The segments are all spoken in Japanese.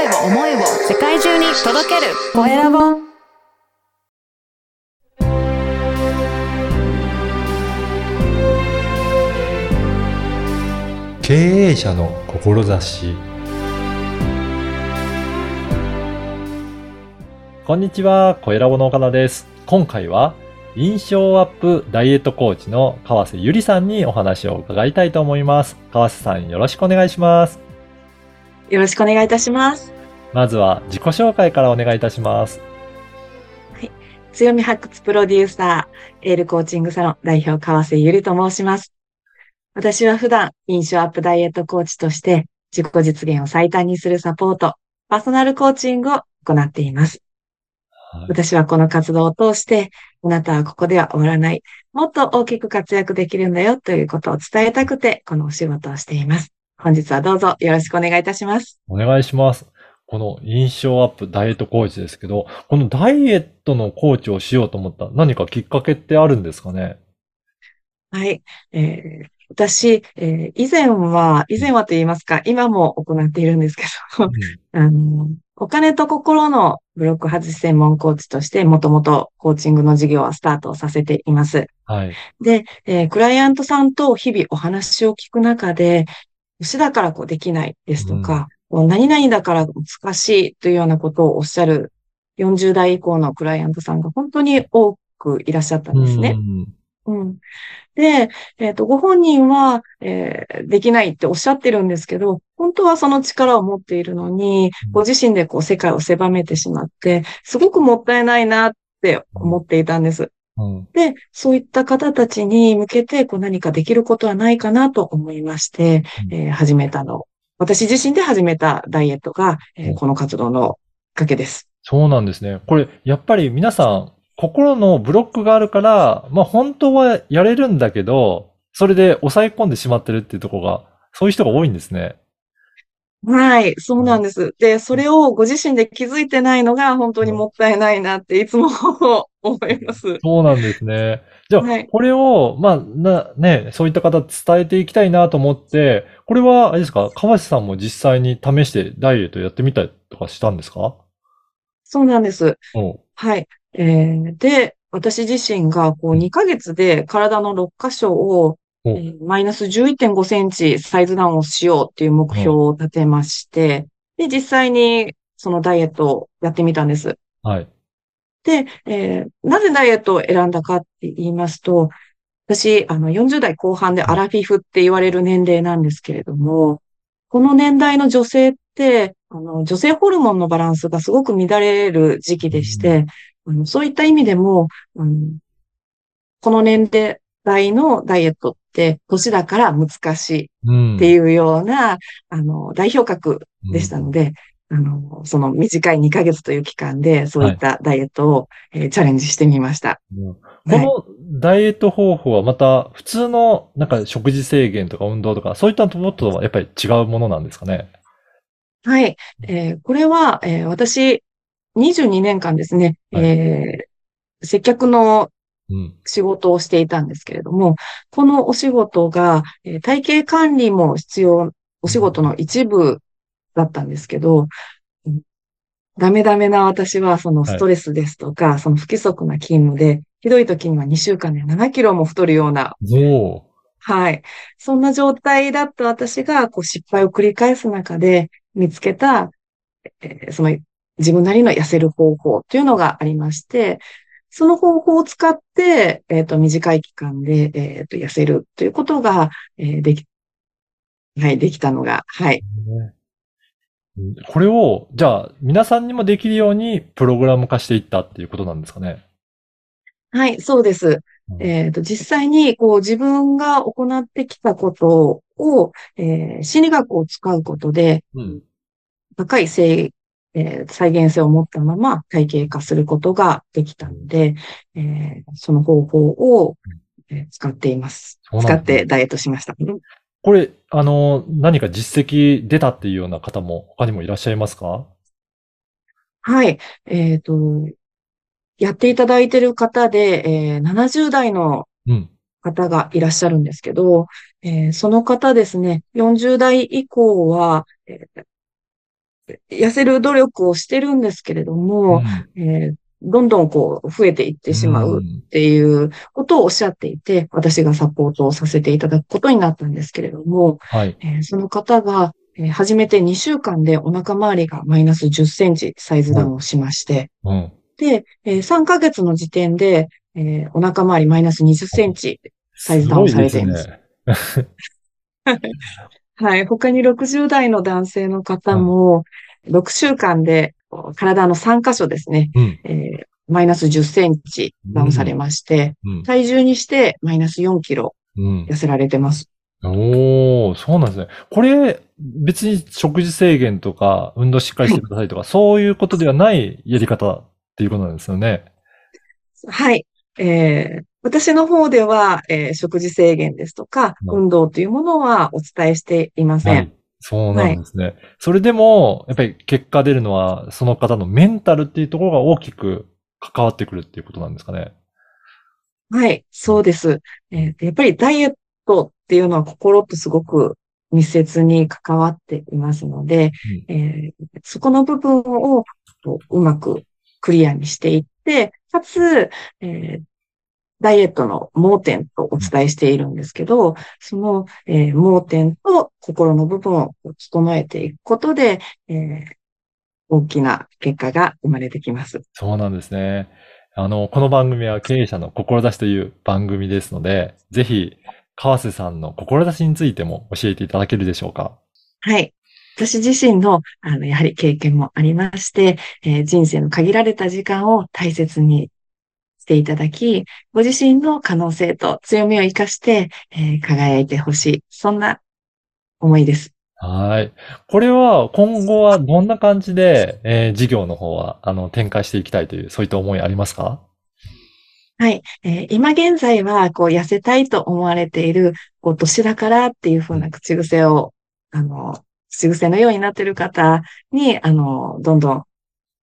声を思いを世界中に届けるコエラボ経営者の志こんにちは、コエラボの岡田です。今回は印象アップダイエットコーチの川瀬ゆりさんにお話を伺いたいと思います。川瀬さんよろしくお願いします。よろしくお願いいたします。まずは自己紹介からお願いいたします。強み発掘プロデューサー、エールコーチングサロン代表川瀬ゆりと申します。私は普段、印象アップダイエットコーチとして、自己実現を最短にするサポート、パーソナルコーチングを行っています。はい私はこの活動を通して、あなたはここでは終わらない、もっと大きく活躍できるんだよということを伝えたくて、このお仕事をしています。本日はどうぞよろしくお願いいたします。お願いします。この印象アップダイエットコーチですけど、このダイエットのコーチをしようと思った何かきっかけってあるんですかね？はい。えー私、えー以前は、以前はと言いますか、今も行っているんですけど、あの、お金と心のブロック外し専門コーチとして、もともとコーチングの事業はスタートをさせています。はい。で、えークライアントさんと日々お話を聞く中で、牛だからこうできないですとか、こう何々だから難しいというようなことをおっしゃる40代以降のクライアントさんが本当に多くいらっしゃったんですね。うんうん。で、えっ、と、ご本人は、えーできないっておっしゃってるんですけど、本当はその力を持っているのにうん、ご自身でこう世界を狭めてしまって、すごくもったいないなって思っていたんです。うんで、そういった方たちに向けて、こう何かできることはないかなと思いまして、うんえー始めたの。私自身で始めたダイエットが、えーうんこの活動のきっかけです。そうなんですね。これ、やっぱり皆さん、心のブロックがあるから、まあ本当はやれるんだけど、それで抑え込んでしまってるっていうところが、そういう人が多いんですね。はい、そうなんです。で、それをご自身で気づいてないのが本当にもったいないなっていつも思います。そうなんですね。じゃあ、はいこれを、まあ、な、ね、そういった方伝えていきたいなと思って、これは、あれですか、川瀬さんも実際に試してダイエットやってみたりとかしたんですか？そうなんです。はい。えーで、私自身がこう2ヶ月で体の6箇所を、おえーマイナス11.5センチサイズダウンをしようっていう目標を立てまして、で、実際にそのダイエットをやってみたんです。はい。で、えーなぜダイエットを選んだかって言いますと、私、あの、40代後半でアラフィフって言われる年齢なんですけれども、この年代の女性って、あの、女性ホルモンのバランスがすごく乱れる時期でして、あのそういった意味でも、この年代のダイエットって、年だから難しいうん。っていうような、あの、代表格でしたので、あの、その短い2ヶ月という期間で、そういったダイエットを、えーチャレンジしてみました。うんはいこのダイエット方法はまた普通のなんか食事制限とか運動とかそういったものとはやっぱり違うものなんですかね？はい。えーこれは、えー私、22年間ですね、はいえー接客のうん。仕事をしていたんですけれども、このお仕事が、えー体型管理も必要、お仕事の一部だったんですけど、うんダメダメな私は、そのはいストレスですとか、その不規則な勤務で、ひどい時には2週間で7キロも太るような、おはい。そんな状態だった私が、こう失敗を繰り返す中で見つけた、えーその自分なりの痩せる方法というのがありまして、その方法を使って、えっ、と、短い期間で、えっ、と、痩せるということが、えーでき、はい、できたのが、はい。ねこれを、じゃあ、皆さんにもできるようにプログラム化していったっていうことなんですかね？はい、そうです。うんえっ、と、実際に、こう、自分が行ってきたことを、えー心理学を使うことで、うん。高い性、えー再現性を持ったまま体系化することができたので、えーその方法を、えー使っています。使ってダイエットしました。うんこれ、あの、何か実績出たっていうような方も他にもいらっしゃいますか？はい。えっ、と、やっていただいている方で、えー70代のうん。方がいらっしゃるんですけど、えーその方ですね、40代以降は、えー痩せる努力をしてるんですけれども、えーどんどんこう増えていってしまうっていうことをおっしゃっていて、私がサポートをさせていただくことになったんですけれども、はい。えーその方が、えー初めて2週間でお腹周りがマイナス10センチサイズダウンをしまして、うん。で、えー3ヶ月の時点で、えーお腹周りマイナス20センチサイズダウンされていますすね。はい。他に60代の男性の方も、6週間で体の3箇所ですね、うん。えーマイナス10センチダウンされまして、うん。体重にしてマイナス4キロうん。痩せられてます。おー、そうなんですね。これ、別に食事制限とか、運動しっかりしてくださいとか、そういうことではないやり方っていうことなんですよね。はい。えー私の方では、えー食事制限ですとか、うん運動というものはお伝えしていません。はい。そうなんですね。それでも、やっぱり結果出るのは、その方のメンタルっていうところが大きく関わってくるっていうことなんですかね。はい、そうです。えーやっぱりダイエットっていうのは心とすごく密接に関わっていますので、えーそこの部分をうまくクリアにしていって、かつ、えーダイエットの盲点とお伝えしているんですけど、その、えー盲点と心の部分を整えていくことで、えー大きな結果が生まれてきます。そうなんですね。あの、この番組は経営者の志という番組ですので、ぜひ、川瀬さんの志についても教えていただけるでしょうか？はい。私自身の、あの、やはり経験もありまして、えー人生の限られた時間を大切にしていただき、ご自身の可能性と強みを生かして、えー輝いてほしい。そんな思いです。はい。これは今後はどんな感じで、えー事業の方は、あの、展開していきたいという、そういった思いありますか？はい。えー今現在は、こう、痩せたいと思われている、こう、年だからっていう風な口癖を、あの、口癖のようになっている方に、あの、どんどん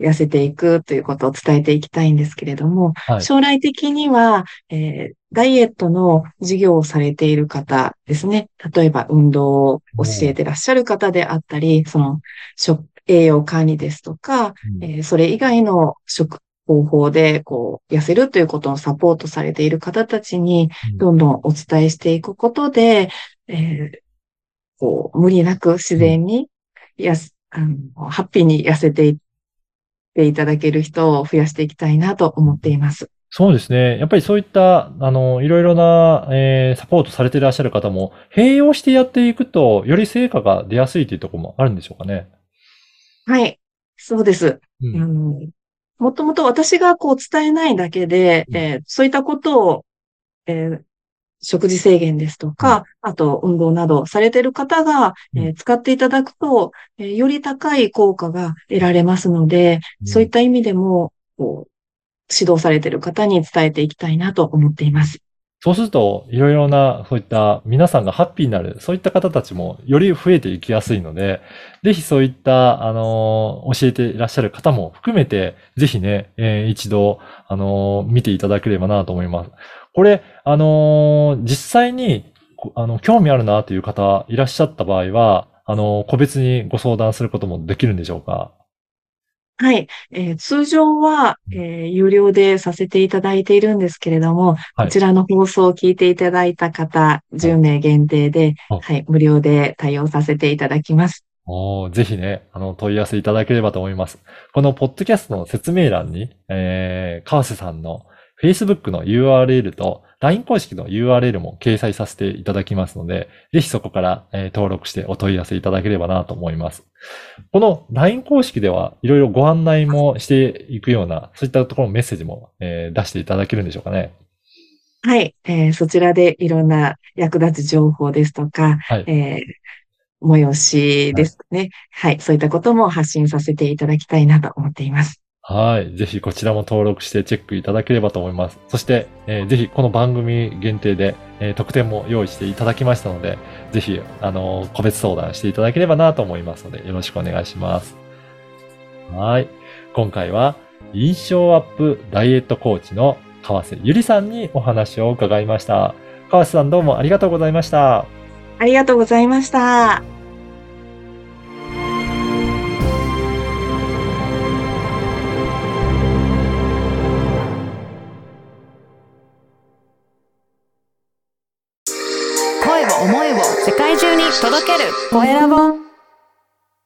痩せていくということを伝えていきたいんですけれども、はい。将来的には、えーダイエットの事業をされている方ですね。例えば運動を教えてらっしゃる方であったり、その食、栄養管理ですとか、うんえーそれ以外の食方法で、こう、痩せるということをサポートされている方たちに、どんどんお伝えしていくことで、えーこう、無理なく自然に、やす、あの、ハッピーに痩せていっていただける人を増やしていきたいなと思っています。そうですね。やっぱりそういった、あの、いろいろな、えーサポートされていらっしゃる方も、併用してやっていくと、より成果が出やすいというところもあるんでしょうかね。はい。そうです。うんあの、もともと私がこう伝えないだけで、うんえーそういったことを、えー食事制限ですとか、あと運動などされている方が、えーうん使っていただくと、えーより高い効果が得られますので、うんそういった意味でも、こう、指導されている方に伝えていきたいなと思っています。そうすると、いろいろな、そういった皆さんがハッピーになる、そういった方たちもより増えていきやすいので、ぜひそういった、あのー教えていらっしゃる方も含めて、ぜひね、えー一度、あのー見ていただければなと思います。これ、あのー実際に、こあの、興味あるなという方いらっしゃった場合は、あのー個別にご相談することもできるんでしょうか？はい。えー通常は、えー有料でさせていただいているんですけれども、はいこちらの放送を聞いていただいた方、10名限定で、あはい、無料で対応させていただきます。おーぜひね、あの、問い合わせいただければと思います。このポッドキャストの説明欄に、えー、川瀬さんの Facebook の URL と LINE 公式の URL も掲載させていただきますので、ぜひそこから、えー登録してお問い合わせいただければなと思います。この LINE 公式ではいろいろご案内もしていくような、そういったところのメッセージも、えー出していただけるんでしょうかね。はい、えーそちらでいろんな役立つ情報ですとか、はい。えー催しですね、はい。そういったことも発信させていただきたいなと思っています。はい。ぜひこちらも登録してチェックいただければと思います。そして、えーぜひこの番組限定で、えー特典も用意していただきましたので、ぜひ、あのー個別相談していただければなと思いますので、よろしくお願いします。はい。今回は、印象アップダイエットコーチの川瀬ゆりさんにお話を伺いました。川瀬さんどうもありがとうございました。ありがとうございました。思い